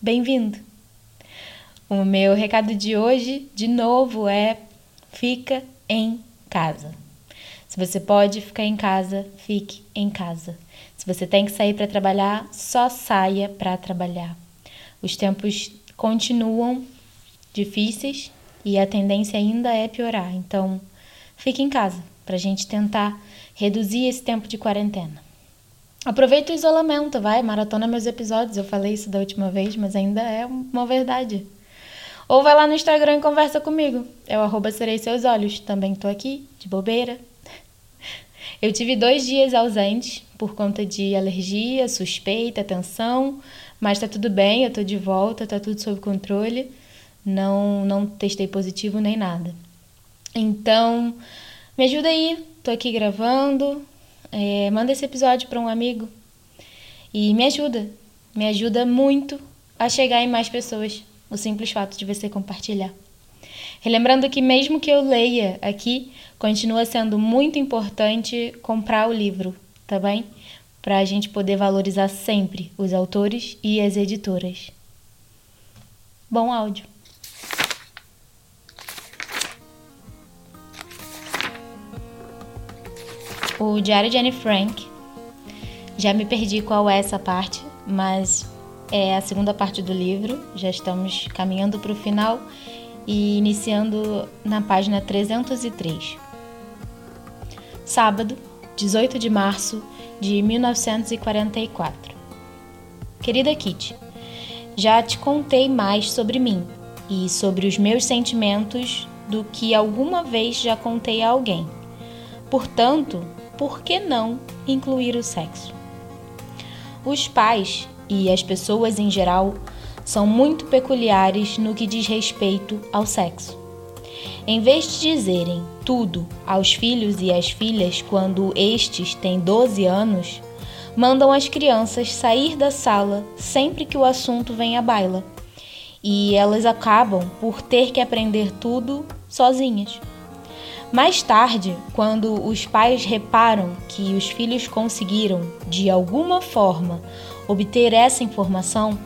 bem-vindo! O meu recado de hoje, de novo, é: fica em casa. Se você pode ficar em casa, fique em casa. Se você tem que sair para trabalhar, só saia para trabalhar. Os tempos continuam difíceis e a tendência ainda é piorar. Então, fique em casa para a gente tentar reduzir esse tempo de quarentena. Aproveita o isolamento, vai, maratona meus episódios. Eu falei isso da última vez, mas ainda é uma verdade. Ou vai lá no Instagram e conversa comigo. É o arroba serei seus olhos. Também tô aqui, de bobeira. Eu tive dois dias ausentes por conta de alergia, suspeita, tensão, mas tá tudo bem, eu tô de volta, tá tudo sob controle. Não, não testei positivo nem nada. Então, me ajuda aí, tô aqui gravando, é, manda esse episódio para um amigo e me ajuda, me ajuda muito a chegar em mais pessoas, o simples fato de você compartilhar. Relembrando que, mesmo que eu leia aqui, continua sendo muito importante comprar o livro, tá bem? Para a gente poder valorizar sempre os autores e as editoras. Bom áudio! O Diário de Anne Frank. Já me perdi qual é essa parte, mas é a segunda parte do livro. Já estamos caminhando para o final e iniciando na página 303. Sábado, 18 de março de 1944. Querida Kitty, já te contei mais sobre mim e sobre os meus sentimentos do que alguma vez já contei a alguém. Portanto, por que não incluir o sexo? Os pais e as pessoas em geral são muito peculiares no que diz respeito ao sexo. Em vez de dizerem tudo aos filhos e às filhas quando estes têm 12 anos, mandam as crianças sair da sala sempre que o assunto vem à baila. E elas acabam por ter que aprender tudo sozinhas. Mais tarde, quando os pais reparam que os filhos conseguiram, de alguma forma, obter essa informação,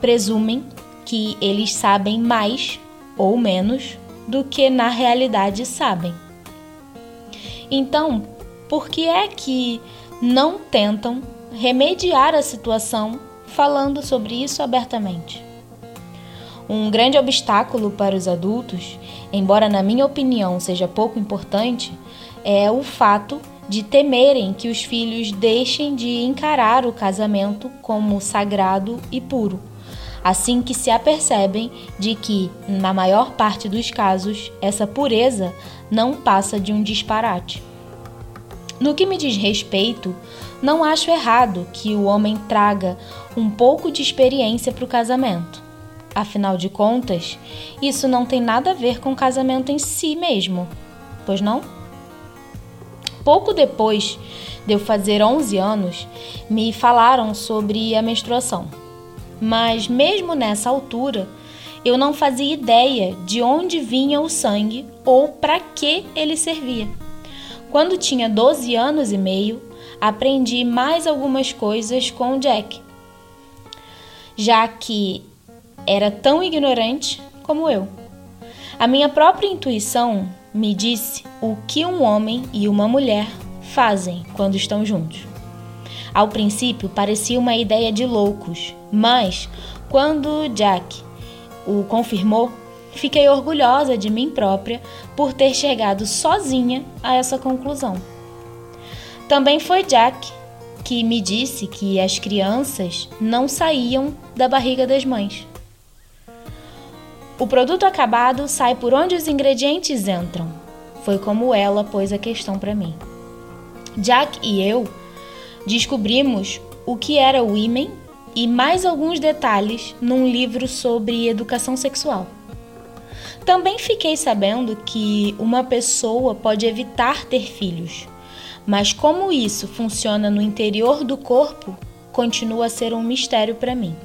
presumem que eles sabem mais ou menos do que na realidade sabem. Então, por que é que não tentam remediar a situação falando sobre isso abertamente? Um grande obstáculo para os adultos, embora na minha opinião seja pouco importante, é o fato de temerem que os filhos deixem de encarar o casamento como sagrado e puro, assim que se apercebem de que, na maior parte dos casos, essa pureza não passa de um disparate. No que me diz respeito, não acho errado que o homem traga um pouco de experiência para o casamento. Afinal de contas, isso não tem nada a ver com o casamento em si mesmo, pois não? Pouco depois de eu fazer 11 anos, me falaram sobre a menstruação. Mas mesmo nessa altura, eu não fazia ideia de onde vinha o sangue ou para que ele servia. Quando tinha 12 anos e meio, aprendi mais algumas coisas com o Jack, já que era tão ignorante como eu. A minha própria intuição me disse o que um homem e uma mulher fazem quando estão juntos. Ao princípio parecia uma ideia de loucos, mas quando Jack o confirmou, fiquei orgulhosa de mim própria por ter chegado sozinha a essa conclusão. Também foi Jack que me disse que as crianças não saíam da barriga das mães. O produto acabado sai por onde os ingredientes entram. Foi como ela pôs a questão para mim. Jack e eu descobrimos o que era o ímen e mais alguns detalhes num livro sobre educação sexual. Também fiquei sabendo que uma pessoa pode evitar ter filhos, mas como isso funciona no interior do corpo continua a ser um mistério para mim.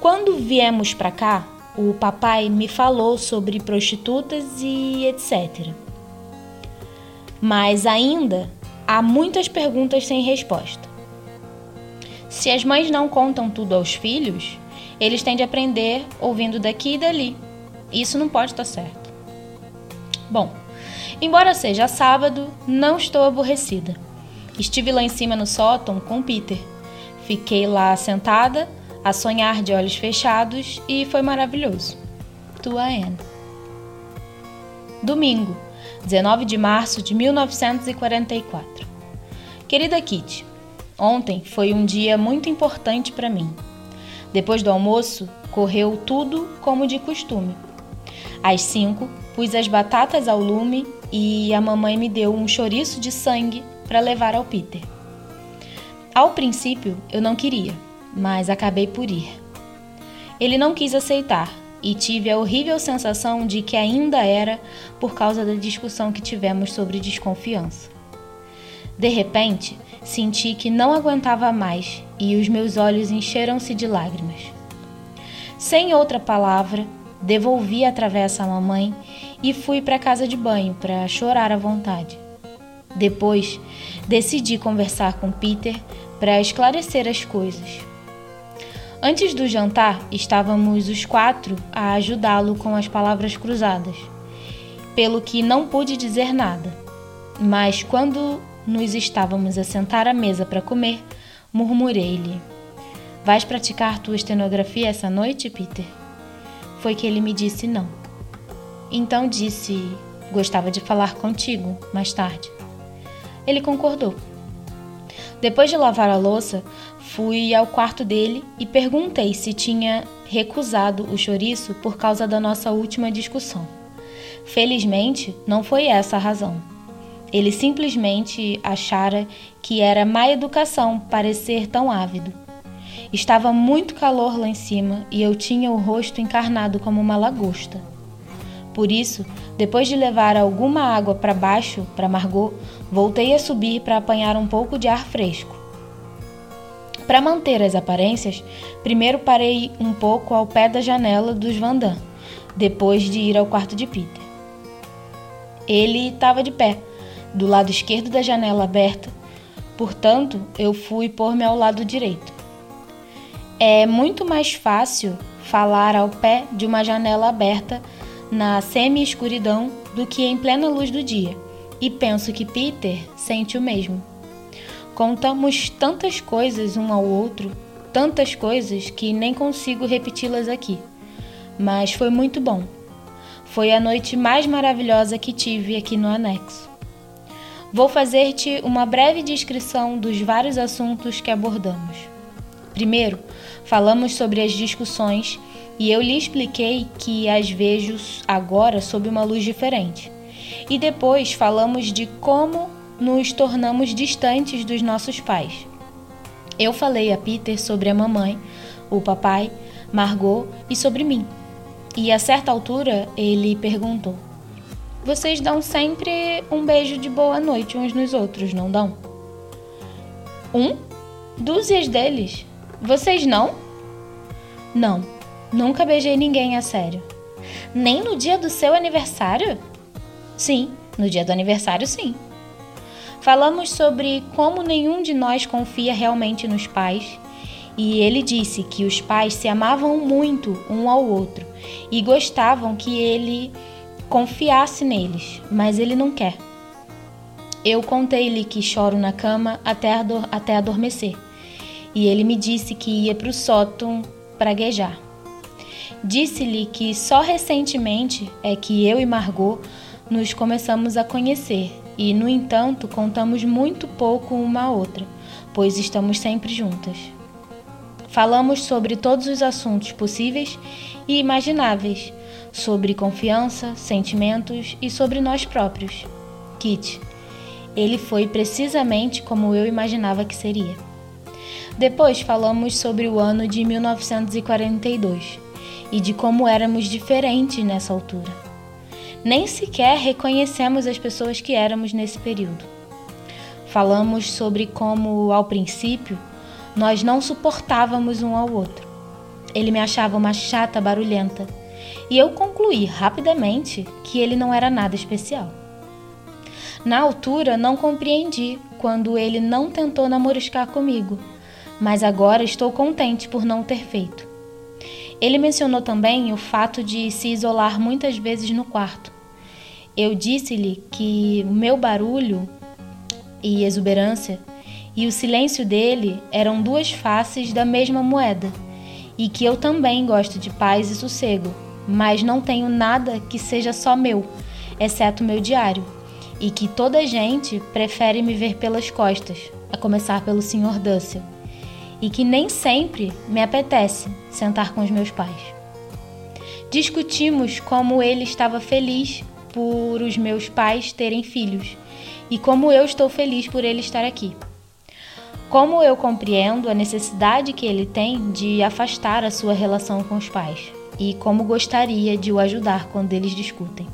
Quando viemos para cá, o papai me falou sobre prostitutas e etc. Mas ainda há muitas perguntas sem resposta. Se as mães não contam tudo aos filhos, eles têm de aprender ouvindo daqui e dali. Isso não pode estar certo. Bom, embora seja sábado, não estou aborrecida. Estive lá em cima no sótão com Peter. Fiquei lá sentada, a sonhar de olhos fechados e foi maravilhoso. Tua Anne. Domingo, 19 de março de 1944. Querida Kitty, ontem foi um dia muito importante para mim. Depois do almoço, correu tudo como de costume. Às cinco, pus as batatas ao lume e a mamãe me deu um chouriço de sangue para levar ao Peter. Ao princípio, eu não queria, mas acabei por ir. Ele não quis aceitar e tive a horrível sensação de que ainda era por causa da discussão que tivemos sobre desconfiança. De repente, senti que não aguentava mais e os meus olhos encheram-se de lágrimas. Sem outra palavra, devolvi a travessa à mamãe e fui para a casa de banho para chorar à vontade. Depois, decidi conversar com Peter para esclarecer as coisas. Antes do jantar, estávamos os quatro a ajudá-lo com as palavras cruzadas, pelo que não pude dizer nada. Mas quando nos estávamos a sentar à mesa para comer, murmurei-lhe: Vais praticar tua estenografia essa noite, Peter? Foi que ele me disse não. Então disse: Gostava de falar contigo mais tarde. Ele concordou. Depois de lavar a louça, fui ao quarto dele e perguntei se tinha recusado o chouriço por causa da nossa última discussão. Felizmente, não foi essa a razão. Ele simplesmente achara que era má educação parecer tão ávido. Estava muito calor lá em cima e eu tinha o rosto encarnado como uma lagosta. Por isso, depois de levar alguma água para baixo para Margot, voltei a subir para apanhar um pouco de ar fresco. Para manter as aparências, primeiro parei um pouco ao pé da janela dos Vandam, depois de ir ao quarto de Peter. Ele estava de pé, do lado esquerdo da janela aberta, portanto, eu fui pôr-me ao lado direito. É muito mais fácil falar ao pé de uma janela aberta na semi-escuridão do que em plena luz do dia, e penso que Peter sente o mesmo. Contamos tantas coisas um ao outro, tantas coisas que nem consigo repeti-las aqui. Mas foi muito bom. Foi a noite mais maravilhosa que tive aqui no anexo. Vou fazer-te uma breve descrição dos vários assuntos que abordamos. Primeiro, falamos sobre as discussões e eu lhe expliquei que as vejo agora sob uma luz diferente. E depois falamos de como nos tornamos distantes dos nossos pais. Eu falei a Peter sobre a mamãe, o papai, Margot e sobre mim. E a certa altura ele perguntou: Vocês dão sempre um beijo de boa noite uns nos outros, não dão? Um? Dúzias deles? Vocês não? Não, nunca beijei ninguém a sério. Nem no dia do seu aniversário? Sim, no dia do aniversário, sim. Falamos sobre como nenhum de nós confia realmente nos pais, e ele disse que os pais se amavam muito um ao outro e gostavam que ele confiasse neles, mas ele não quer. Eu contei-lhe que choro na cama até, ador até adormecer, e ele me disse que ia para o sótão praguejar. Disse-lhe que só recentemente é que eu e Margot nos começamos a conhecer e, no entanto, contamos muito pouco uma à outra, pois estamos sempre juntas. Falamos sobre todos os assuntos possíveis e imagináveis, sobre confiança, sentimentos e sobre nós próprios. Kit, ele foi precisamente como eu imaginava que seria. Depois falamos sobre o ano de 1942 e de como éramos diferentes nessa altura. Nem sequer reconhecemos as pessoas que éramos nesse período. Falamos sobre como, ao princípio, nós não suportávamos um ao outro. Ele me achava uma chata barulhenta e eu concluí rapidamente que ele não era nada especial. Na altura, não compreendi quando ele não tentou namoriscar comigo, mas agora estou contente por não ter feito. Ele mencionou também o fato de se isolar muitas vezes no quarto. Eu disse-lhe que o meu barulho e exuberância e o silêncio dele eram duas faces da mesma moeda, e que eu também gosto de paz e sossego, mas não tenho nada que seja só meu, exceto meu diário, e que toda gente prefere me ver pelas costas, a começar pelo Sr. Dussel e que nem sempre me apetece sentar com os meus pais. Discutimos como ele estava feliz por os meus pais terem filhos e como eu estou feliz por ele estar aqui. Como eu compreendo a necessidade que ele tem de afastar a sua relação com os pais e como gostaria de o ajudar quando eles discutem.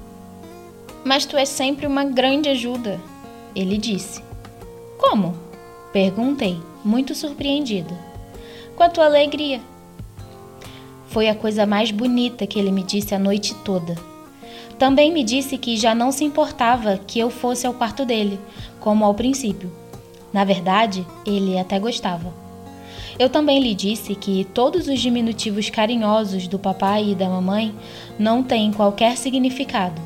Mas tu és sempre uma grande ajuda, ele disse. Como? Perguntei muito surpreendida. Com a tua alegria. Foi a coisa mais bonita que ele me disse a noite toda. Também me disse que já não se importava que eu fosse ao quarto dele, como ao princípio. Na verdade, ele até gostava. Eu também lhe disse que todos os diminutivos carinhosos do papai e da mamãe não têm qualquer significado,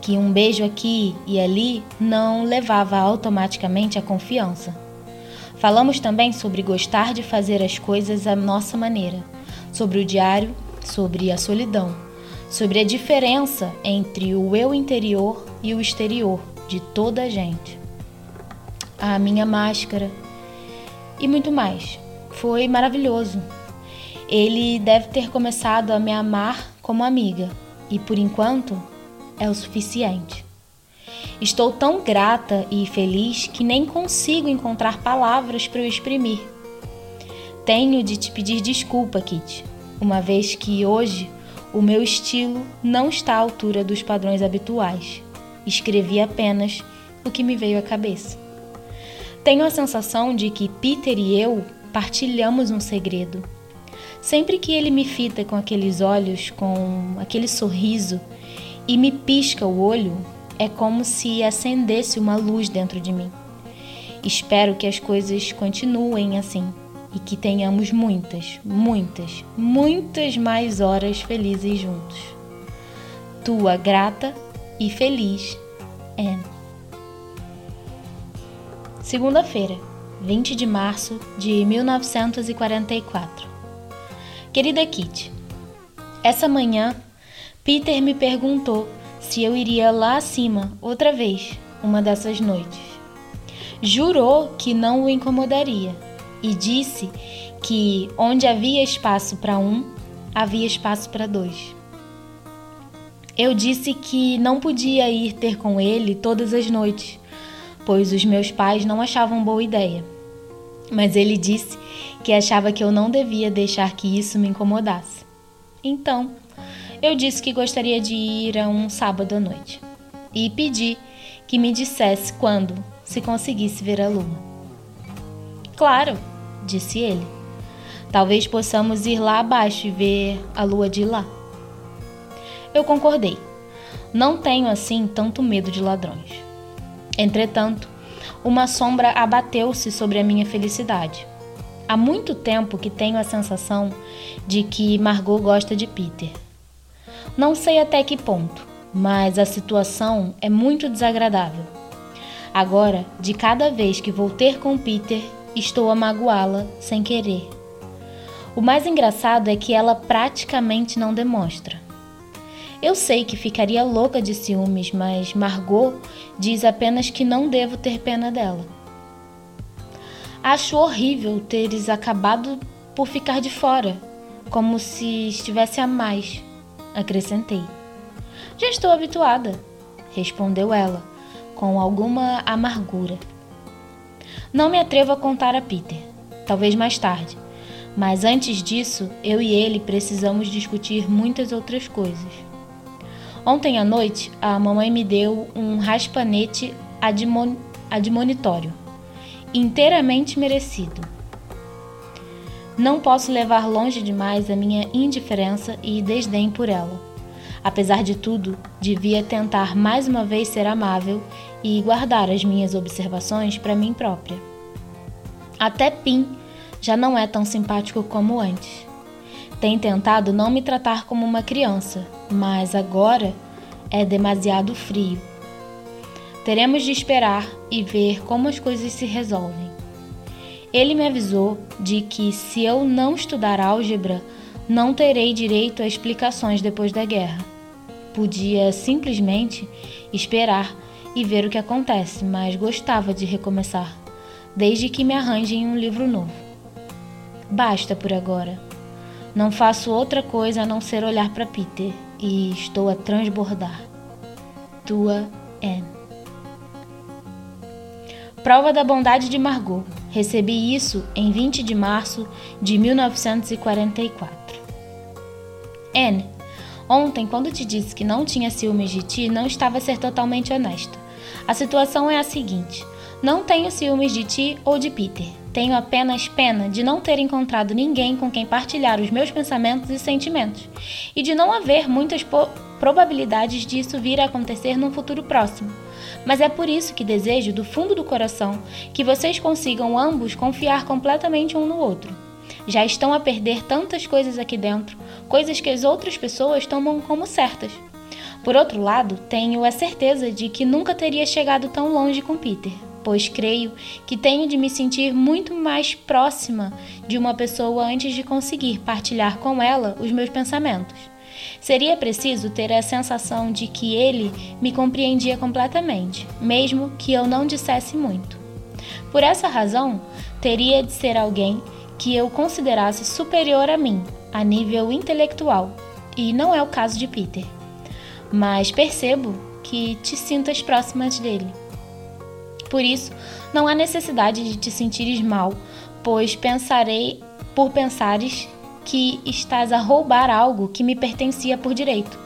que um beijo aqui e ali não levava automaticamente à confiança. Falamos também sobre gostar de fazer as coisas à nossa maneira, sobre o diário, sobre a solidão, sobre a diferença entre o eu interior e o exterior de toda a gente. A minha máscara e muito mais. Foi maravilhoso. Ele deve ter começado a me amar como amiga e por enquanto é o suficiente. Estou tão grata e feliz que nem consigo encontrar palavras para o exprimir. Tenho de te pedir desculpa, Kit, uma vez que hoje o meu estilo não está à altura dos padrões habituais. Escrevi apenas o que me veio à cabeça. Tenho a sensação de que Peter e eu partilhamos um segredo. Sempre que ele me fita com aqueles olhos, com aquele sorriso e me pisca o olho, é como se acendesse uma luz dentro de mim. Espero que as coisas continuem assim e que tenhamos muitas, muitas, muitas mais horas felizes juntos. Tua grata e feliz, Anne. Segunda-feira, 20 de março de 1944. Querida Kitty, essa manhã Peter me perguntou se eu iria lá acima outra vez, uma dessas noites. Jurou que não o incomodaria e disse que onde havia espaço para um, havia espaço para dois. Eu disse que não podia ir ter com ele todas as noites, pois os meus pais não achavam boa ideia. Mas ele disse que achava que eu não devia deixar que isso me incomodasse. Então, eu disse que gostaria de ir a um sábado à noite e pedi que me dissesse quando, se conseguisse ver a lua. Claro, disse ele. Talvez possamos ir lá abaixo e ver a lua de lá. Eu concordei. Não tenho assim tanto medo de ladrões. Entretanto, uma sombra abateu-se sobre a minha felicidade. Há muito tempo que tenho a sensação de que Margot gosta de Peter não sei até que ponto, mas a situação é muito desagradável. Agora, de cada vez que vou ter com Peter, estou a magoá-la sem querer. O mais engraçado é que ela praticamente não demonstra. Eu sei que ficaria louca de ciúmes, mas Margot diz apenas que não devo ter pena dela. Acho horrível teres acabado por ficar de fora, como se estivesse a mais acrescentei. Já estou habituada, respondeu ela, com alguma amargura. Não me atrevo a contar a Peter. talvez mais tarde. Mas antes disso, eu e ele precisamos discutir muitas outras coisas. Ontem à noite, a mamãe me deu um raspanete admon admonitório, inteiramente merecido. Não posso levar longe demais a minha indiferença e desdém por ela. Apesar de tudo, devia tentar mais uma vez ser amável e guardar as minhas observações para mim própria. Até Pim já não é tão simpático como antes. Tem tentado não me tratar como uma criança, mas agora é demasiado frio. Teremos de esperar e ver como as coisas se resolvem. Ele me avisou de que se eu não estudar álgebra, não terei direito a explicações depois da guerra. Podia simplesmente esperar e ver o que acontece, mas gostava de recomeçar, desde que me arranjem um livro novo. Basta por agora. Não faço outra coisa a não ser olhar para Peter e estou a transbordar. Tua Anne. Prova da bondade de Margot. Recebi isso em 20 de março de 1944. Anne, ontem, quando te disse que não tinha ciúmes de ti, não estava a ser totalmente honesta. A situação é a seguinte: não tenho ciúmes de ti ou de Peter. Tenho apenas pena de não ter encontrado ninguém com quem partilhar os meus pensamentos e sentimentos, e de não haver muitas probabilidades disso vir a acontecer num futuro próximo. Mas é por isso que desejo, do fundo do coração, que vocês consigam ambos confiar completamente um no outro. Já estão a perder tantas coisas aqui dentro, coisas que as outras pessoas tomam como certas. Por outro lado, tenho a certeza de que nunca teria chegado tão longe com Peter, pois creio que tenho de me sentir muito mais próxima de uma pessoa antes de conseguir partilhar com ela os meus pensamentos. Seria preciso ter a sensação de que ele me compreendia completamente, mesmo que eu não dissesse muito. Por essa razão, teria de ser alguém que eu considerasse superior a mim, a nível intelectual, e não é o caso de Peter. Mas percebo que te sintas próximas dele. Por isso, não há necessidade de te sentires mal, pois pensarei por pensares que estás a roubar algo que me pertencia por direito.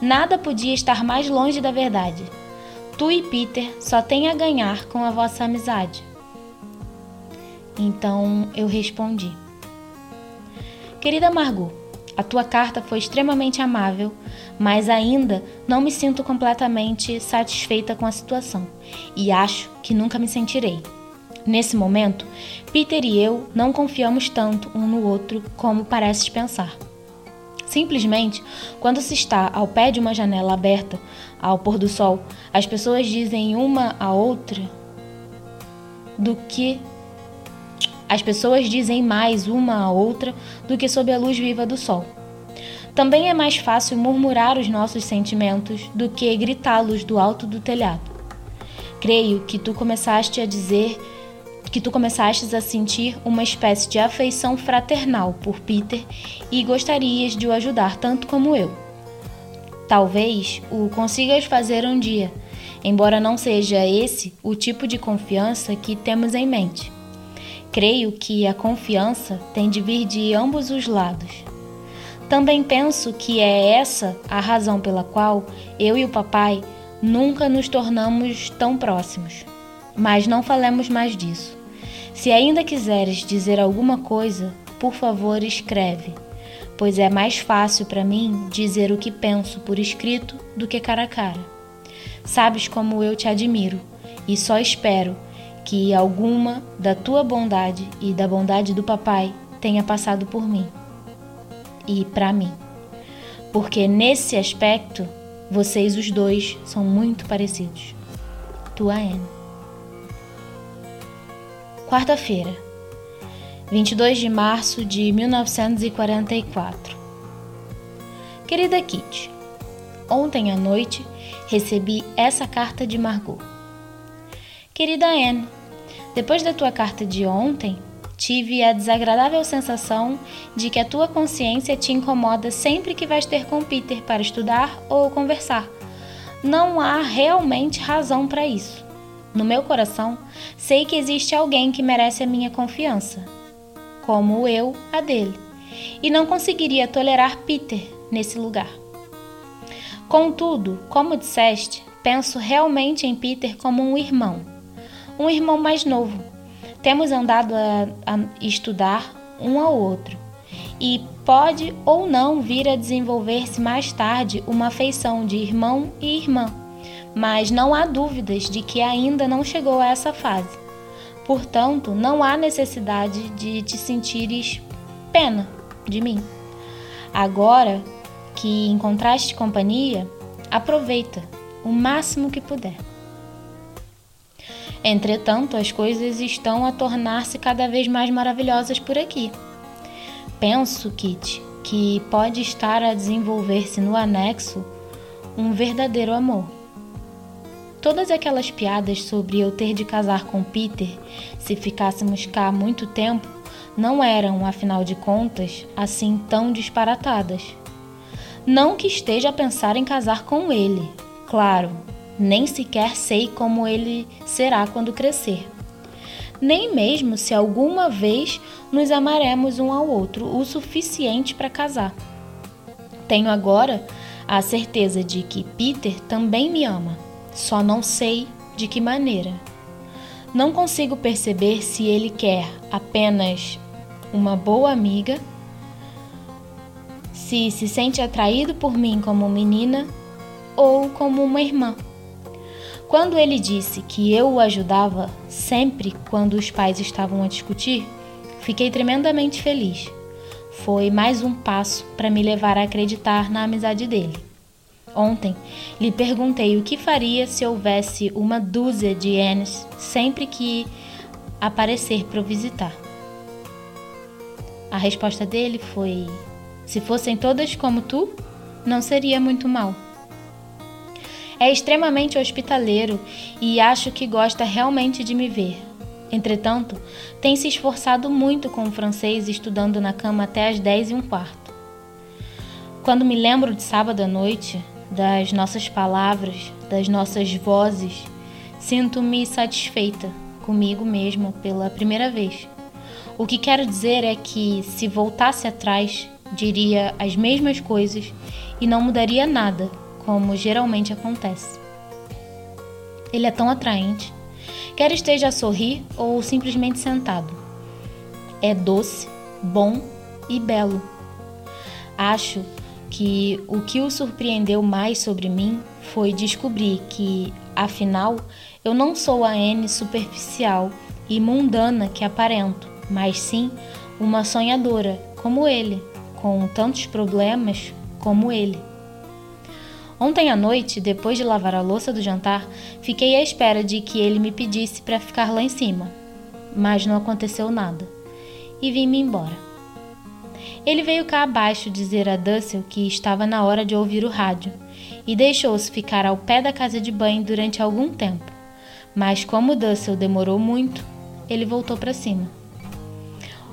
Nada podia estar mais longe da verdade. Tu e Peter só têm a ganhar com a vossa amizade. Então eu respondi: Querida Margot, a tua carta foi extremamente amável, mas ainda não me sinto completamente satisfeita com a situação e acho que nunca me sentirei. Nesse momento, Peter e eu não confiamos tanto um no outro como pareces pensar. Simplesmente, quando se está ao pé de uma janela aberta, ao pôr do sol, as pessoas dizem uma a outra do que as pessoas dizem mais uma a outra do que sob a luz viva do sol. Também é mais fácil murmurar os nossos sentimentos do que gritá-los do alto do telhado. Creio que tu começaste a dizer que tu começastes a sentir uma espécie de afeição fraternal por Peter e gostarias de o ajudar tanto como eu. Talvez o consigas fazer um dia, embora não seja esse o tipo de confiança que temos em mente. Creio que a confiança tem de vir de ambos os lados. Também penso que é essa a razão pela qual eu e o papai nunca nos tornamos tão próximos. Mas não falemos mais disso. Se ainda quiseres dizer alguma coisa, por favor, escreve, pois é mais fácil para mim dizer o que penso por escrito do que cara a cara. Sabes como eu te admiro e só espero que alguma da tua bondade e da bondade do papai tenha passado por mim e para mim. Porque nesse aspecto, vocês os dois são muito parecidos. Tua Anne. Quarta-feira, 22 de março de 1944. Querida Kitty, ontem à noite recebi essa carta de Margot. Querida Anne, depois da tua carta de ontem, tive a desagradável sensação de que a tua consciência te incomoda sempre que vais ter com Peter para estudar ou conversar. Não há realmente razão para isso. No meu coração, sei que existe alguém que merece a minha confiança. como eu a dele, e não conseguiria tolerar Peter nesse lugar. Contudo, como disseste, penso realmente em Peter como um irmão, um irmão mais novo. Temos andado a, a estudar um ao outro e pode ou não vir a desenvolver-se mais tarde uma afeição de irmão e irmã, mas não há dúvidas de que ainda não chegou a essa fase. Portanto, não há necessidade de te sentires pena de mim. Agora que encontraste companhia, aproveita o máximo que puder. Entretanto, as coisas estão a tornar-se cada vez mais maravilhosas por aqui. Penso, Kit, que pode estar a desenvolver-se no anexo um verdadeiro amor. Todas aquelas piadas sobre eu ter de casar com Peter se ficássemos cá muito tempo não eram, afinal de contas, assim tão disparatadas. Não que esteja a pensar em casar com ele, claro, nem sequer sei como ele será quando crescer. Nem mesmo se alguma vez nos amaremos um ao outro o suficiente para casar. Tenho agora a certeza de que Peter também me ama, só não sei de que maneira. Não consigo perceber se ele quer apenas uma boa amiga, se se sente atraído por mim como menina ou como uma irmã. Quando ele disse que eu o ajudava sempre quando os pais estavam a discutir, fiquei tremendamente feliz. Foi mais um passo para me levar a acreditar na amizade dele. Ontem lhe perguntei o que faria se houvesse uma dúzia de Annes sempre que aparecer para o visitar. A resposta dele foi: Se fossem todas como tu, não seria muito mal. É extremamente hospitaleiro e acho que gosta realmente de me ver. Entretanto, tem se esforçado muito com o francês estudando na cama até as dez e um quarto. Quando me lembro de sábado à noite, das nossas palavras, das nossas vozes, sinto-me satisfeita comigo mesma pela primeira vez. O que quero dizer é que, se voltasse atrás, diria as mesmas coisas e não mudaria nada como geralmente acontece. Ele é tão atraente, quer esteja a sorrir ou simplesmente sentado. É doce, bom e belo. Acho que o que o surpreendeu mais sobre mim foi descobrir que, afinal, eu não sou a Anne superficial e mundana que aparento, mas sim uma sonhadora como ele, com tantos problemas como ele. Ontem à noite, depois de lavar a louça do jantar, fiquei à espera de que ele me pedisse para ficar lá em cima. Mas não aconteceu nada. E vim-me embora. Ele veio cá abaixo dizer a Dussel que estava na hora de ouvir o rádio e deixou-se ficar ao pé da casa de banho durante algum tempo. Mas como Dussel demorou muito, ele voltou para cima.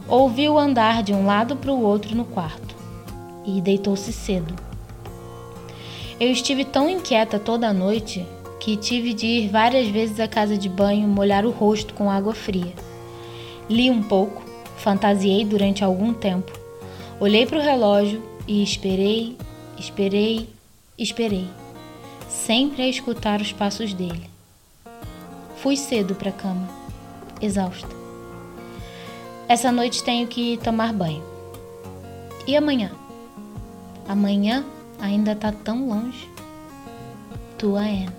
Ouviu andar de um lado para o outro no quarto e deitou-se cedo. Eu estive tão inquieta toda a noite que tive de ir várias vezes à casa de banho molhar o rosto com água fria. Li um pouco, fantasiei durante algum tempo, olhei para o relógio e esperei, esperei, esperei, sempre a escutar os passos dele. Fui cedo para a cama, exausta. Essa noite tenho que tomar banho. E amanhã? Amanhã ainda está tão longe. Tua Anne.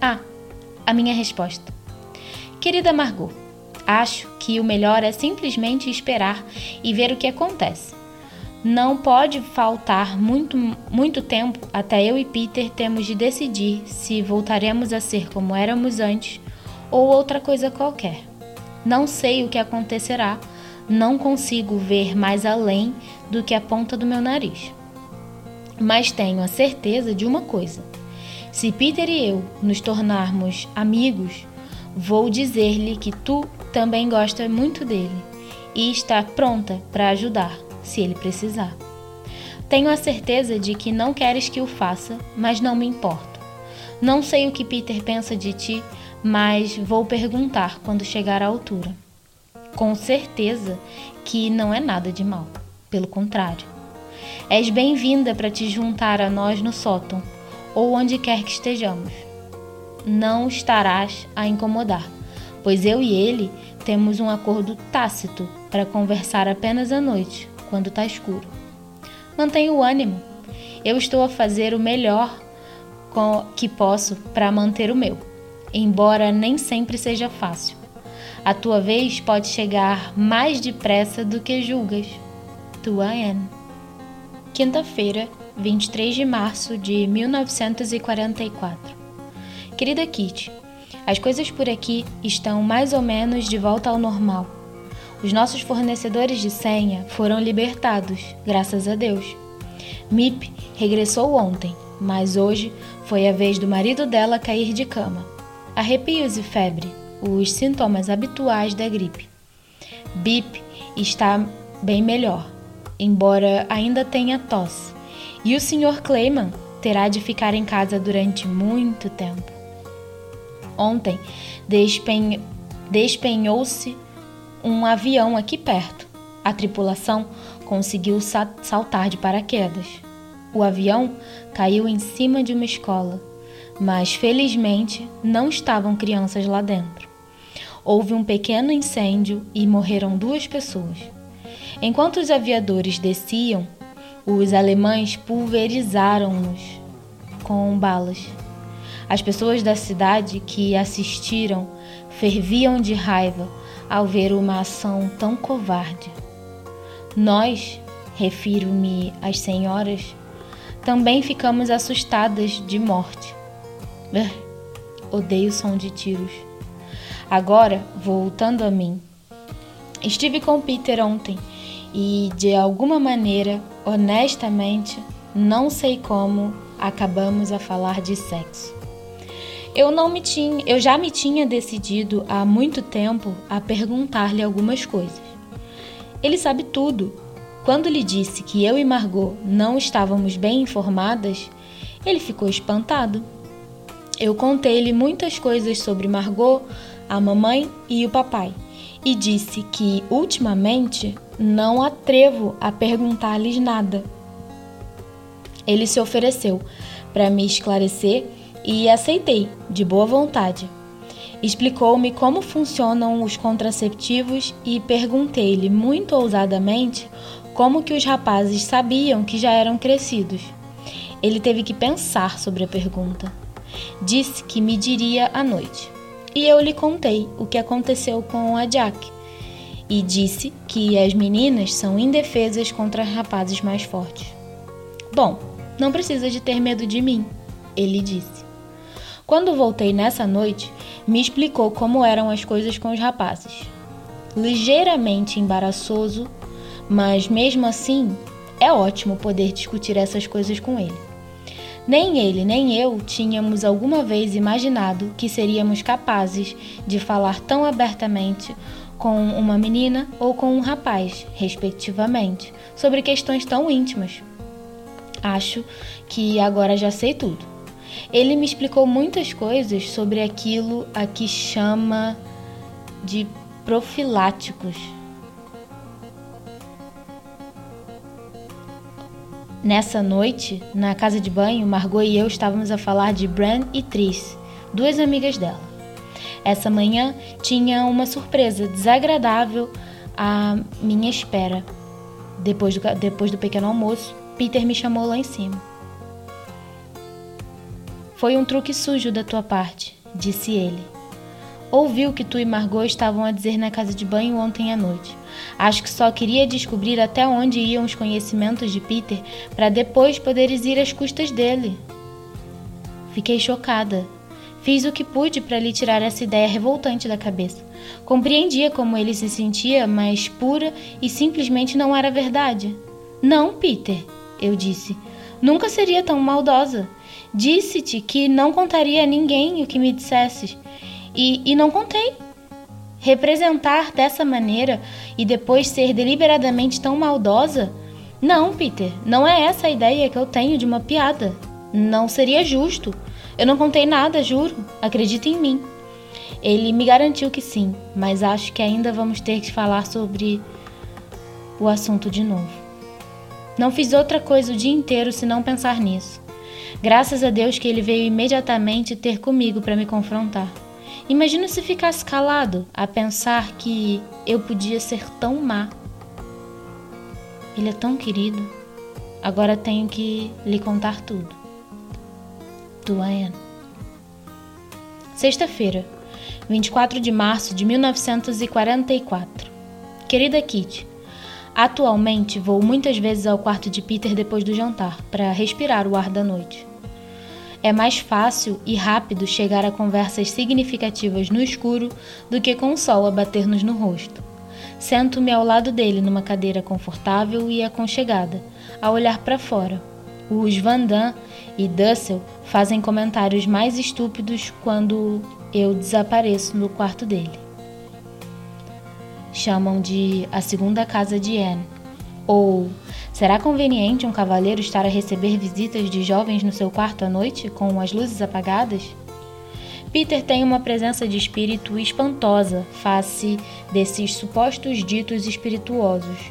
Ah, a minha resposta. Querida Margot, acho que o melhor é simplesmente esperar e ver o que acontece. Não pode faltar muito, muito tempo até eu e Peter temos de decidir se voltaremos a ser como éramos antes ou outra coisa qualquer. Não sei o que acontecerá não consigo ver mais além do que a ponta do meu nariz. Mas tenho a certeza de uma coisa: se Peter e eu nos tornarmos amigos, vou dizer-lhe que tu também gosta muito dele e está pronta para ajudar, se ele precisar. Tenho a certeza de que não queres que o faça, mas não me importo. Não sei o que Peter pensa de ti, mas vou perguntar quando chegar à altura. Com certeza que não é nada de mal, pelo contrário. És bem-vinda para te juntar a nós no sótão ou onde quer que estejamos. Não estarás a incomodar, pois eu e ele temos um acordo tácito para conversar apenas à noite, quando está escuro. Mantenha o ânimo. Eu estou a fazer o melhor que posso para manter o meu, embora nem sempre seja fácil. A tua vez pode chegar mais depressa do que julgas. Tua Anne. Quinta-feira, 23 de março de 1944. Querida Kitty, as coisas por aqui estão mais ou menos de volta ao normal. Os nossos fornecedores de senha foram libertados, graças a Deus. Mip regressou ontem, mas hoje foi a vez do marido dela cair de cama. Arrepios e febre, os sintomas habituais da gripe. Bip está bem melhor, embora ainda tenha tosse, e o Sr. Clayman terá de ficar em casa durante muito tempo. Ontem despen... despenhou-se um avião aqui perto. A tripulação conseguiu saltar de paraquedas. O avião caiu em cima de uma escola, mas felizmente não estavam crianças lá dentro houve um pequeno incêndio e morreram duas pessoas. Enquanto os aviadores desciam, os alemães pulverizaram-nos com balas. As pessoas da cidade que assistiram ferviam de raiva ao ver uma ação tão covarde. Nós, refiro-me às senhoras, também ficamos assustadas de morte. Odeio o som de tiros. Agora, voltando a mim. Estive com Peter ontem e, de alguma maneira, honestamente, não sei como, acabamos a falar de sexo. Eu não me tinha, eu já me tinha decidido há muito tempo a perguntar-lhe algumas coisas. Ele sabe tudo. Quando lhe disse que eu e Margot não estávamos bem informadas, ele ficou espantado. Eu contei-lhe muitas coisas sobre Margot, a mamãe e o papai, e disse que ultimamente não atrevo a perguntar-lhes nada. Ele se ofereceu para me esclarecer e aceitei, de boa vontade. Explicou-me como funcionam os contraceptivos e perguntei-lhe muito ousadamente como que os rapazes sabiam que já eram crescidos. Ele teve que pensar sobre a pergunta. Disse que me diria à noite e eu lhe contei o que aconteceu com a Jack e disse que as meninas são indefesas contra rapazes mais fortes. Bom, não precisa de ter medo de mim, ele disse. Quando voltei nessa noite, me explicou como eram as coisas com os rapazes. Ligeiramente embaraçoso, mas mesmo assim é ótimo poder discutir essas coisas com ele. Nem ele nem eu tínhamos alguma vez imaginado que seríamos capazes de falar tão abertamente com uma menina ou com um rapaz, respectivamente, sobre questões tão íntimas. Acho que agora já sei tudo. Ele me explicou muitas coisas sobre aquilo a que chama de profiláticos Nessa noite, na casa de banho, Margot e eu estávamos a falar de Bran e Tris, duas amigas dela. Essa manhã tinha uma surpresa desagradável à minha espera. Depois do, depois do pequeno almoço, Peter me chamou lá em cima. Foi um truque sujo da tua parte, disse ele. Ouvi o que tu e Margot estavam a dizer na casa de banho ontem à noite. Acho que só queria descobrir até onde iam os conhecimentos de Peter para depois poderes ir às custas dele. Fiquei chocada. Fiz o que pude para lhe tirar essa ideia revoltante da cabeça. Compreendia como ele se sentia, mas pura e simplesmente não era verdade. Não, Peter, eu disse. Nunca seria tão maldosa. Disse-te que não contaria a ninguém o que me dissesses. E, e não contei. Representar dessa maneira e depois ser deliberadamente tão maldosa? Não, Peter, não é essa a ideia que eu tenho de uma piada. Não seria justo. Eu não contei nada, juro. Acredita em mim. Ele me garantiu que sim, mas acho que ainda vamos ter que falar sobre o assunto de novo. Não fiz outra coisa o dia inteiro senão pensar nisso. Graças a Deus que ele veio imediatamente ter comigo para me confrontar. Imagina se ficasse calado a pensar que eu podia ser tão má. Ele é tão querido. Agora tenho que lhe contar tudo. Duane. Sexta-feira, 24 de março de 1944. Querida Kitty, atualmente vou muitas vezes ao quarto de Peter depois do jantar para respirar o ar da noite. É mais fácil e rápido chegar a conversas significativas no escuro do que com o sol a bater-nos no rosto. Sento-me ao lado dele numa cadeira confortável e aconchegada, a olhar para fora. Os Van Damme e Dussel fazem comentários mais estúpidos quando eu desapareço no quarto dele. Chamam de a segunda casa de Anne, ou Será conveniente um cavaleiro estar a receber visitas de jovens no seu quarto à noite, com as luzes apagadas? Peter tem uma presença de espírito espantosa face desses supostos ditos espirituosos.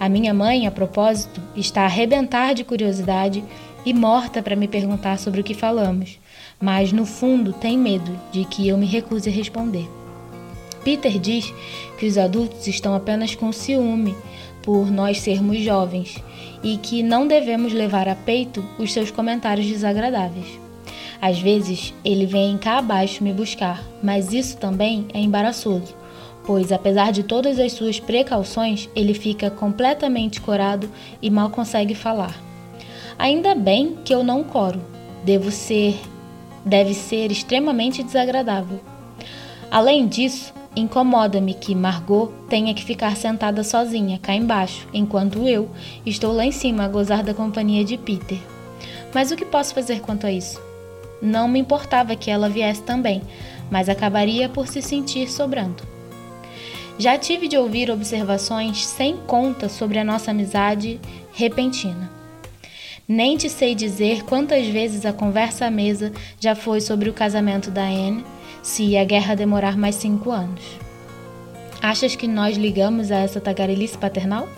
A minha mãe, a propósito, está a arrebentar de curiosidade e morta para me perguntar sobre o que falamos, mas no fundo tem medo de que eu me recuse a responder. Peter diz que os adultos estão apenas com ciúme por nós sermos jovens e que não devemos levar a peito os seus comentários desagradáveis. Às vezes ele vem cá abaixo me buscar, mas isso também é embaraçoso, pois apesar de todas as suas precauções, ele fica completamente corado e mal consegue falar. Ainda bem que eu não coro. Devo ser deve ser extremamente desagradável. Além disso, Incomoda-me que Margot tenha que ficar sentada sozinha cá embaixo, enquanto eu estou lá em cima a gozar da companhia de Peter. Mas o que posso fazer quanto a isso? Não me importava que ela viesse também, mas acabaria por se sentir sobrando. Já tive de ouvir observações sem conta sobre a nossa amizade repentina. Nem te sei dizer quantas vezes a conversa à mesa já foi sobre o casamento da Anne se a guerra demorar mais cinco anos. Achas que nós ligamos a essa tagarelice paternal?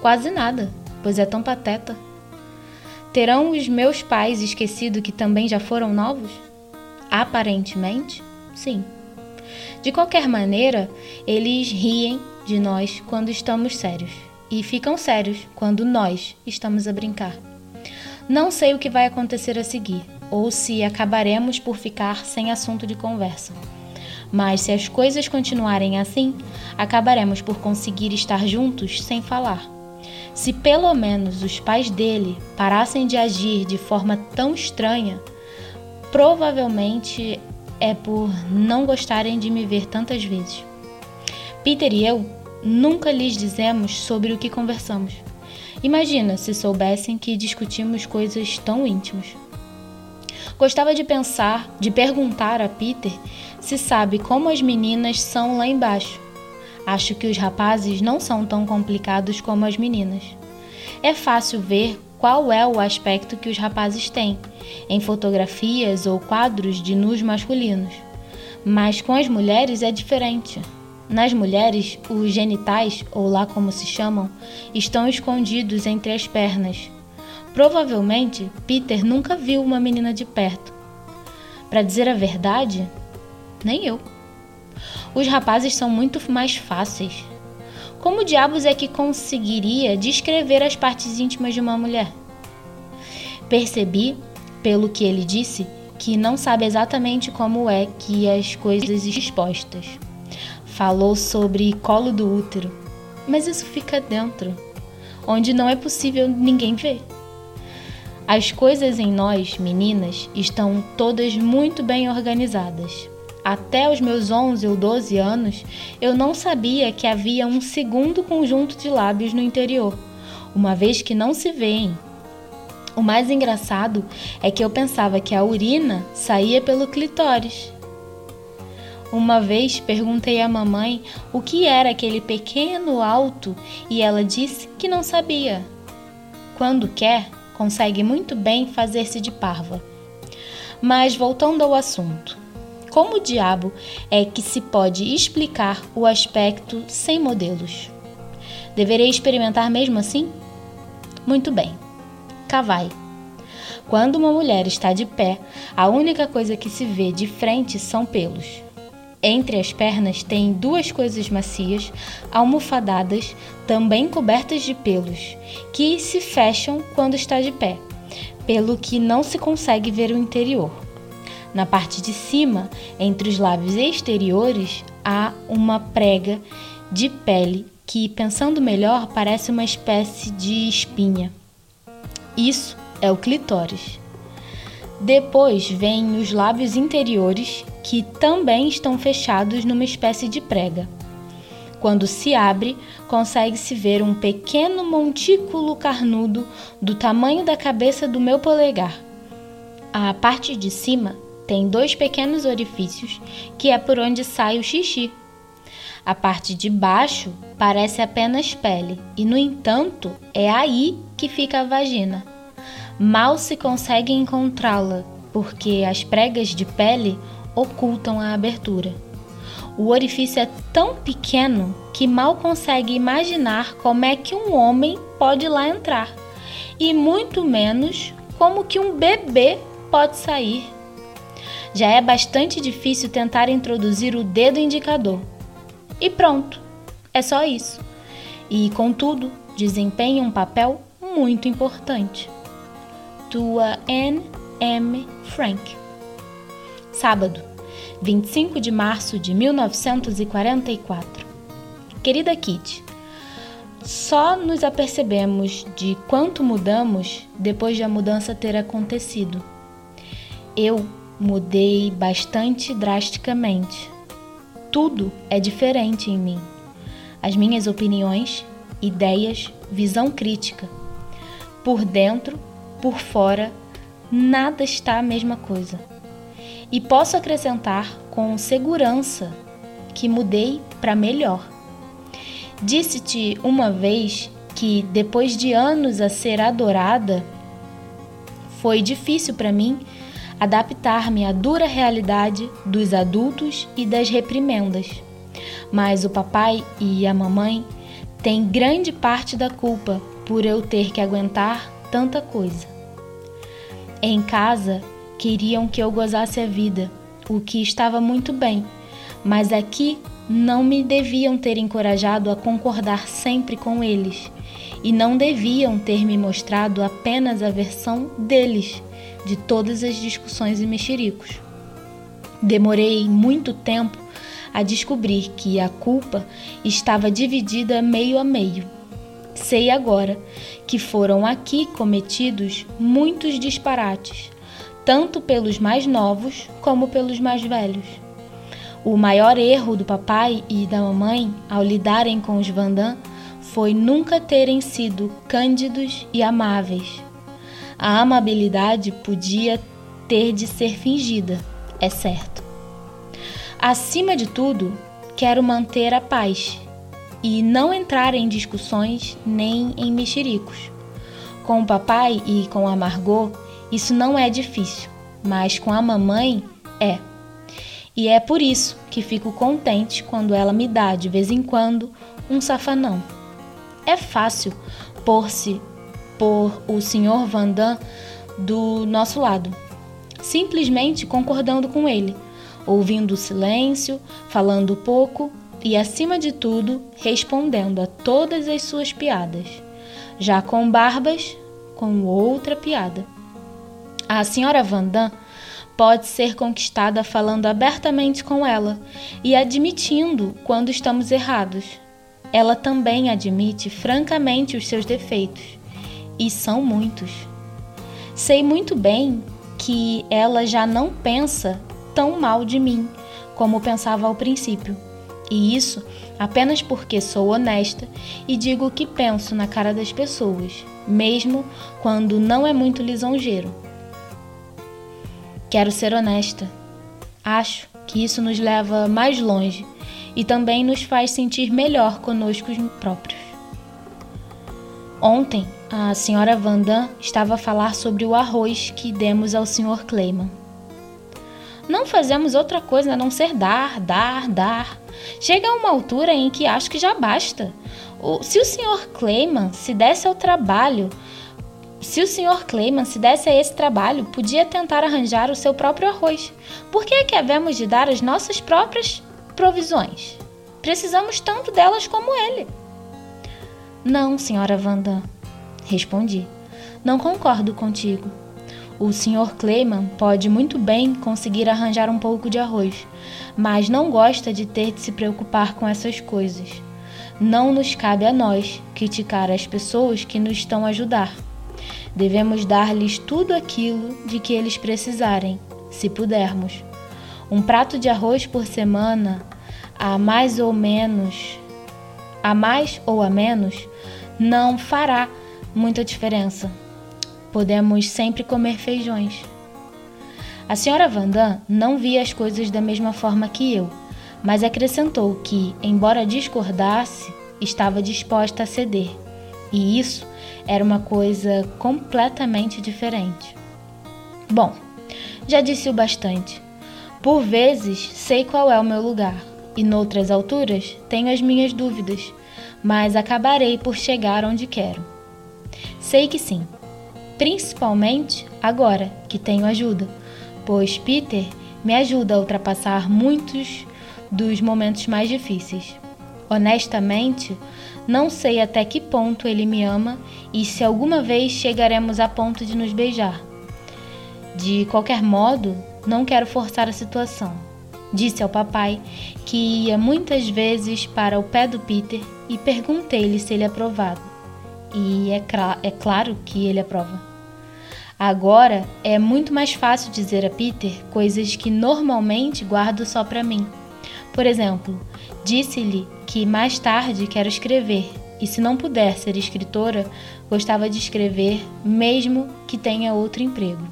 Quase nada, pois é tão pateta. Terão os meus pais esquecido que também já foram novos? Aparentemente, sim. De qualquer maneira, eles riem de nós quando estamos sérios e ficam sérios quando nós estamos a brincar. Não sei o que vai acontecer a seguir, ou se acabaremos por ficar sem assunto de conversa. Mas se as coisas continuarem assim, acabaremos por conseguir estar juntos sem falar. Se pelo menos os pais dele parassem de agir de forma tão estranha, provavelmente é por não gostarem de me ver tantas vezes. Peter e eu nunca lhes dizemos sobre o que conversamos. Imagina se soubessem que discutimos coisas tão íntimas. Gostava de pensar, de perguntar a Peter se sabe como as meninas são lá embaixo. Acho que os rapazes não são tão complicados como as meninas. É fácil ver qual é o aspecto que os rapazes têm, em fotografias ou quadros de nus masculinos. Mas com as mulheres é diferente. Nas mulheres, os genitais, ou lá como se chamam, estão escondidos entre as pernas, Provavelmente, Peter nunca viu uma menina de perto. Para dizer a verdade, nem eu. Os rapazes são muito mais fáceis. Como diabos é que conseguiria descrever as partes íntimas de uma mulher? Percebi, pelo que ele disse, que não sabe exatamente como é que as coisas expostas. Falou sobre colo do útero, mas isso fica dentro, onde não é possível ninguém ver. As coisas em nós, meninas, estão todas muito bem organizadas. Até os meus 11 ou 12 anos, eu não sabia que havia um segundo conjunto de lábios no interior, uma vez que não se veem. O mais engraçado é que eu pensava que a urina saía pelo clitóris. Uma vez perguntei à mamãe o que era aquele pequeno alto e ela disse que não sabia. Quando quer, consegue muito bem fazer-se de parva. Mas voltando ao assunto. como o diabo é que se pode explicar o aspecto sem modelos? Deverei experimentar mesmo assim? Muito bem. Cá vai. Quando uma mulher está de pé, a única coisa que se vê de frente são pelos. Entre as pernas tem duas coisas macias, almofadadas, também cobertas de pelos, que se fecham quando está de pé, pelo que não se consegue ver o interior. Na parte de cima, entre os lábios exteriores, há uma prega de pele que, pensando melhor, parece uma espécie de espinha. Isso é o clitóris. Depois vêm os lábios interiores, que também estão fechados numa espécie de prega. Quando se abre, consegue-se ver um pequeno montículo carnudo do tamanho da cabeça do meu polegar. A parte de cima tem dois pequenos orifícios, que é por onde sai o xixi. A parte de baixo parece apenas pele, e no entanto é aí que fica a vagina. Mal se consegue encontrá-la, porque as pregas de pele ocultam a abertura. O orifício é tão pequeno que mal consegue imaginar como é que um homem pode lá entrar, e muito menos como que um bebê pode sair. Já é bastante difícil tentar introduzir o dedo indicador. E pronto, é só isso. E, contudo, desempenha um papel muito importante tua Anne M. Frank. Sábado, 25 de março de 1944. Querida Kitty, só nos apercebemos de quanto mudamos depois de a mudança ter acontecido. Eu mudei bastante drasticamente. Tudo é diferente em mim. As minhas opiniões, ideias, visão crítica. Por dentro, por fora, nada está a mesma coisa. E posso acrescentar com segurança que mudei para melhor. Disse-te uma vez que, depois de anos a ser adorada, foi difícil para mim adaptar-me à dura realidade dos adultos e das reprimendas. Mas o papai e a mamãe têm grande parte da culpa por eu ter que aguentar tanta coisa. Em casa, queriam que eu gozasse a vida, o que estava muito bem, mas aqui não me deviam ter encorajado a concordar sempre com eles e não deviam ter me mostrado apenas a versão deles de todas as discussões e mexericos. Demorei muito tempo a descobrir que a culpa estava dividida meio a meio. Sei agora que foram aqui cometidos muitos disparates, tanto pelos mais novos como pelos mais velhos. O maior erro do papai e da mamãe ao lidarem com os Vandam foi nunca terem sido cândidos e amáveis. A amabilidade podia ter de ser fingida, é certo. Acima de tudo, quero manter a paz e não entrar em discussões nem em mexericos. Com o papai e com a Margot, isso não é difícil, mas com a mamãe é. E é por isso que fico contente quando ela me dá, de vez em quando, um safanão. É fácil pôr-se por o Sr. Vandam do nosso lado, simplesmente concordando com ele, ouvindo o silêncio, falando pouco e, acima de tudo, respondendo a todas as suas piadas. Já com Barbas, com outra piada. A senhora Vandam pode ser conquistada falando abertamente com ela e admitindo quando estamos errados. Ela também admite francamente os seus defeitos, e são muitos. Sei muito bem que ela já não pensa tão mal de mim como pensava ao princípio. E isso apenas porque sou honesta e digo o que penso na cara das pessoas, mesmo quando não é muito lisonjeiro. Quero ser honesta. Acho que isso nos leva mais longe e também nos faz sentir melhor conosco próprios. Ontem, a senhora Vandam estava a falar sobre o arroz que demos ao Sr. Clayman. não fazemos outra coisa a não ser dar, dar, dar. Chega a uma altura em que acho que já basta. O, se o Sr. Clayman se desse ao trabalho, se o Sr. Clayman se desse a esse trabalho, podia tentar arranjar o seu próprio arroz. Por que é que havemos de dar as nossas próprias provisões? Precisamos tanto delas como ele. Não, senhora Wanda, respondi. Não concordo contigo. O Sr. Clayman pode muito bem conseguir arranjar um pouco de arroz, mas não gosta de ter de se preocupar com essas coisas. Não nos cabe a nós criticar as pessoas que nos estão a ajudar. Devemos dar-lhes tudo aquilo de que eles precisarem, se pudermos. Um prato de arroz por semana, a mais ou menos, a mais ou a menos, não fará muita diferença. Podemos sempre comer feijões. A senhora Vandam não via as coisas da mesma forma que eu, mas acrescentou que, embora discordasse, estava disposta a ceder. E isso era uma coisa completamente diferente. Bom, já disse o bastante. Por vezes sei qual é o meu lugar, e noutras alturas tenho as minhas dúvidas, mas acabarei por chegar onde quero. Sei que sim, principalmente agora que tenho ajuda, pois Peter me ajuda a ultrapassar muitos dos momentos mais difíceis. Honestamente, não sei até que ponto ele me ama e se alguma vez chegaremos a ponto de nos beijar. De qualquer modo, não quero forçar a situação. Disse ao papai que ia muitas vezes para o pé do Peter e perguntei-lhe se ele aprovava. E é, é claro que ele aprova. Agora é muito mais fácil dizer a Peter coisas que normalmente guardo só para mim. Por exemplo, disse-lhe que mais tarde quero escrever e, se não puder ser escritora, gostava de escrever, mesmo que tenha outro emprego.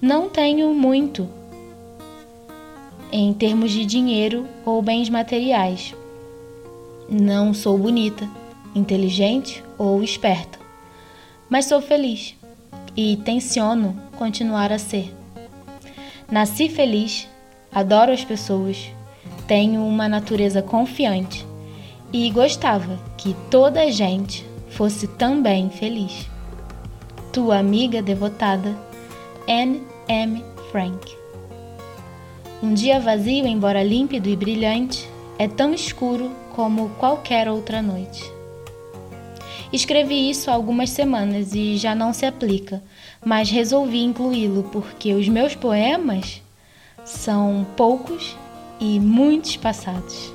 Não tenho muito em termos de dinheiro ou bens materiais. Não sou bonita, inteligente ou esperta, mas sou feliz e tenciono continuar a ser. Nasci feliz, adoro as pessoas, tenho uma natureza confiante e gostava que toda a gente fosse também feliz. Tua amiga devotada, Anne M. Frank. Um dia vazio, embora límpido e brilhante, é tão escuro como qualquer outra noite. Escrevi isso há algumas semanas e já não se aplica, mas resolvi incluí-lo porque os meus poemas são poucos e muito espaçados.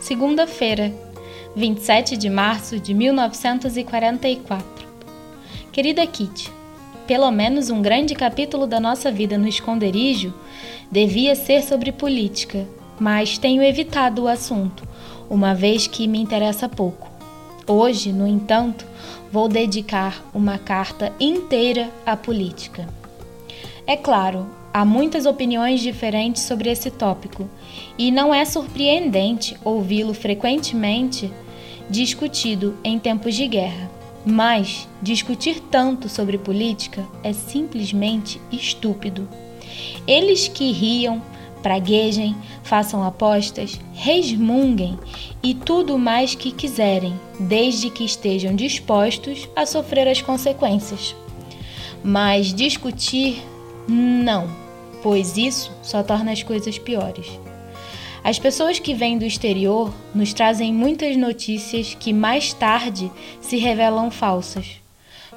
Segunda-feira, 27 de março de 1944. Querida Kitty, pelo menos um grande capítulo da nossa vida no esconderijo devia ser sobre política, mas tenho evitado o assunto, uma vez que me interessa pouco. Hoje, no entanto, vou dedicar uma carta inteira à política. É claro, há muitas opiniões diferentes sobre esse tópico, e não é surpreendente ouvi-lo frequentemente discutido em tempos de guerra. Mas discutir tanto sobre política é simplesmente estúpido. Eles que riam praguejem, façam apostas, resmunguem e tudo mais que quiserem, desde que estejam dispostos a sofrer as consequências. Mas discutir, não, pois isso só torna as coisas piores. As pessoas que vêm do exterior nos trazem muitas notícias que mais tarde se revelam falsas.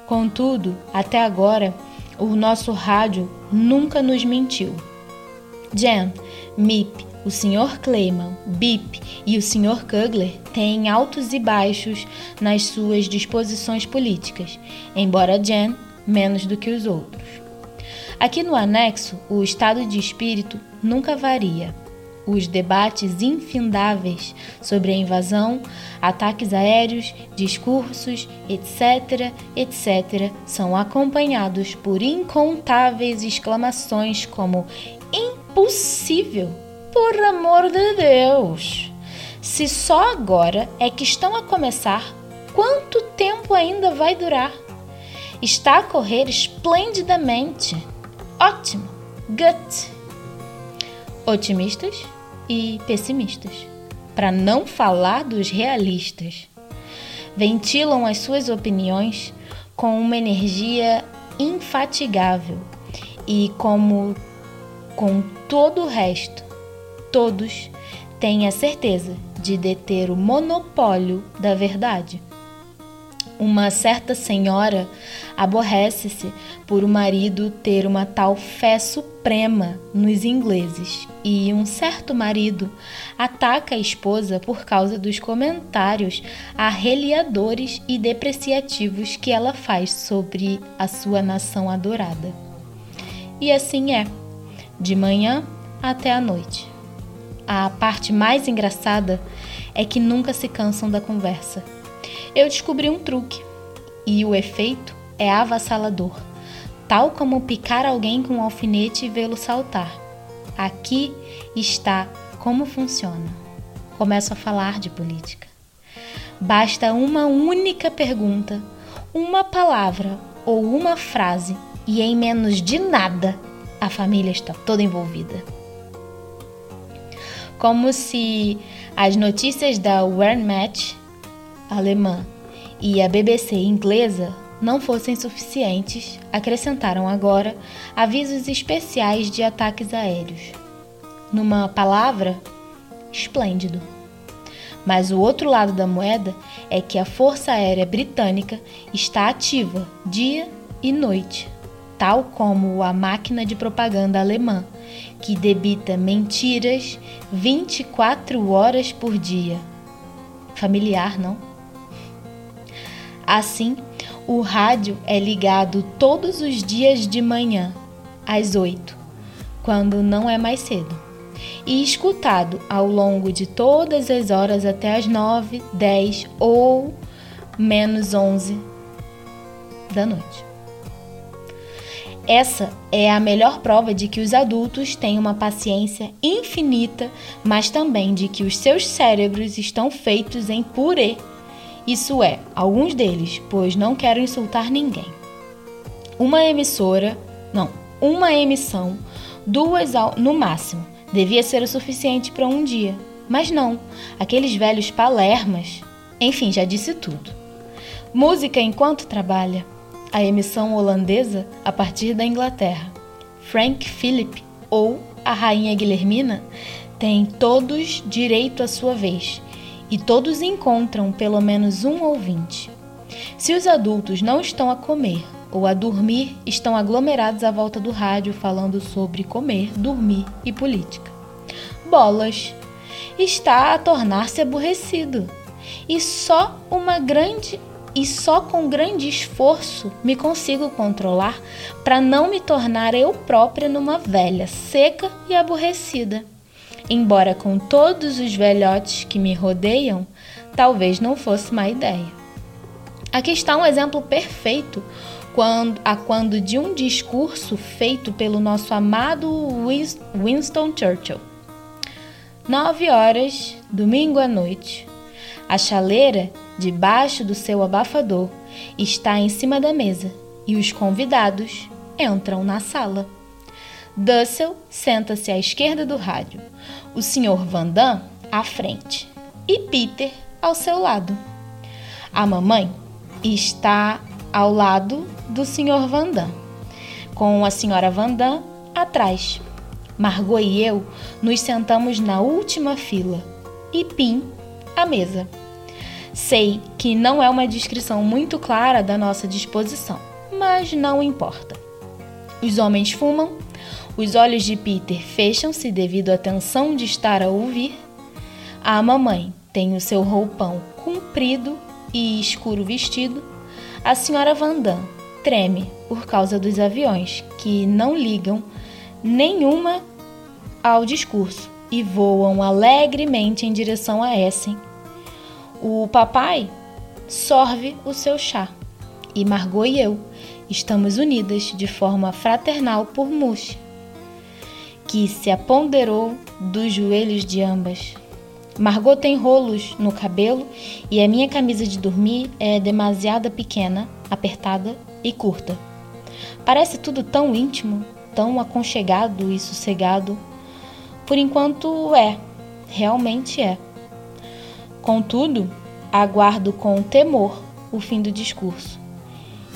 Contudo, até agora, o nosso rádio nunca nos mentiu. Jen, Mip, o Sr. Clayman, Bip e o Sr. Kugler têm altos e baixos nas suas disposições políticas, embora Jen menos do que os outros. Aqui no anexo, o estado de espírito nunca varia. Os debates infindáveis sobre a invasão, ataques aéreos, discursos, etc., etc., são acompanhados por incontáveis exclamações como impossível! Por amor de Deus! Se só agora é que estão a começar, quanto tempo ainda vai durar? Está a correr esplendidamente. Ótimo! gut. Otimistas e pessimistas, para não falar dos realistas. Ventilam as suas opiniões com uma energia infatigável e, como com todo o resto, todos têm a certeza de deter o monopólio da verdade. Uma certa senhora aborrece-se por o marido ter uma tal fé suprema nos ingleses, e um certo marido ataca a esposa por causa dos comentários arreliadores e depreciativos que ela faz sobre a sua nação adorada. E assim é, de manhã até a noite. A parte mais engraçada é que nunca se cansam da conversa eu descobri um truque e o efeito é avassalador, tal como picar alguém com um alfinete e vê-lo saltar. Aqui está como funciona. Começo a falar de política. Basta uma única pergunta, uma palavra ou uma frase e em menos de nada a família está toda envolvida. Como se as notícias da Wehrmacht alemã e a BBC inglesa não fossem suficientes, acrescentaram agora avisos especiais de ataques aéreos. Numa palavra, esplêndido. Mas o outro lado da moeda é que a Força Aérea Britânica está ativa dia e noite, tal como a máquina de propaganda alemã, que debita mentiras 24 horas por dia. Familiar, não? Assim, o rádio é ligado todos os dias de manhã, às 8, quando não é mais cedo, e escutado ao longo de todas as horas até as 9, 10 ou menos 11 da noite. Essa é a melhor prova de que os adultos têm uma paciência infinita, mas também de que os seus cérebros estão feitos em purê isso é, alguns deles, pois não quero insultar ninguém. Uma emissora, não, uma emissão, duas ao, no máximo, devia ser o suficiente para um dia. Mas não, aqueles velhos palermas. Enfim, já disse tudo. Música enquanto trabalha. A emissão holandesa a partir da Inglaterra. Frank Philip ou a Rainha Guilhermina têm todos direito à sua vez e todos encontram pelo menos um ouvinte. Se os adultos não estão a comer ou a dormir, estão aglomerados à volta do rádio falando sobre comer, dormir e política. Bolas está a tornar-se aborrecido. E só uma grande e só com grande esforço me consigo controlar para não me tornar eu própria numa velha seca e aborrecida embora com todos os velhotes que me rodeiam, talvez não fosse má ideia. Aqui está um exemplo perfeito quando, a quando de um discurso feito pelo nosso amado Winston Churchill. Nove horas, domingo à noite. A chaleira, debaixo do seu abafador, está em cima da mesa e os convidados entram na sala. Dussel senta-se à esquerda do rádio, o Sr. Vandam à frente e Peter ao seu lado. A mamãe está ao lado do Sr. Vandam, com a Sra. Vandam atrás. Margot e eu nos sentamos na última fila e Pim à mesa. Sei que não é uma descrição muito clara da nossa disposição, mas não importa. Os homens fumam os olhos de Peter fecham-se devido à tensão de estar a ouvir. A mamãe tem o seu roupão comprido e escuro vestido. A senhora Vandam treme por causa dos aviões que não ligam nenhuma ao discurso e voam alegremente em direção a Essen. O papai sorve o seu chá e Margot e eu estamos unidas de forma fraternal por Mush que se aponderou dos joelhos de ambas. Margot tem rolos no cabelo e a minha camisa de dormir é demasiada pequena, apertada e curta. Parece tudo tão íntimo, tão aconchegado e sossegado. Por enquanto é, realmente é. Contudo, aguardo com temor o fim do discurso.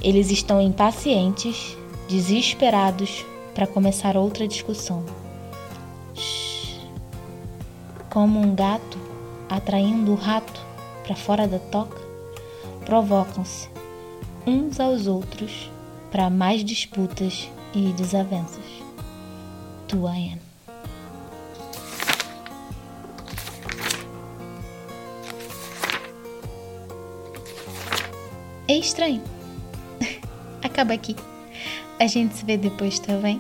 Eles estão impacientes, desesperados para começar outra discussão. Shhh. Como um gato atraindo o rato para fora da toca, provocam-se uns aos outros para mais disputas e desavenças. Tuayan. É estranho. Acaba aqui. A gente se vê depois, tá bem?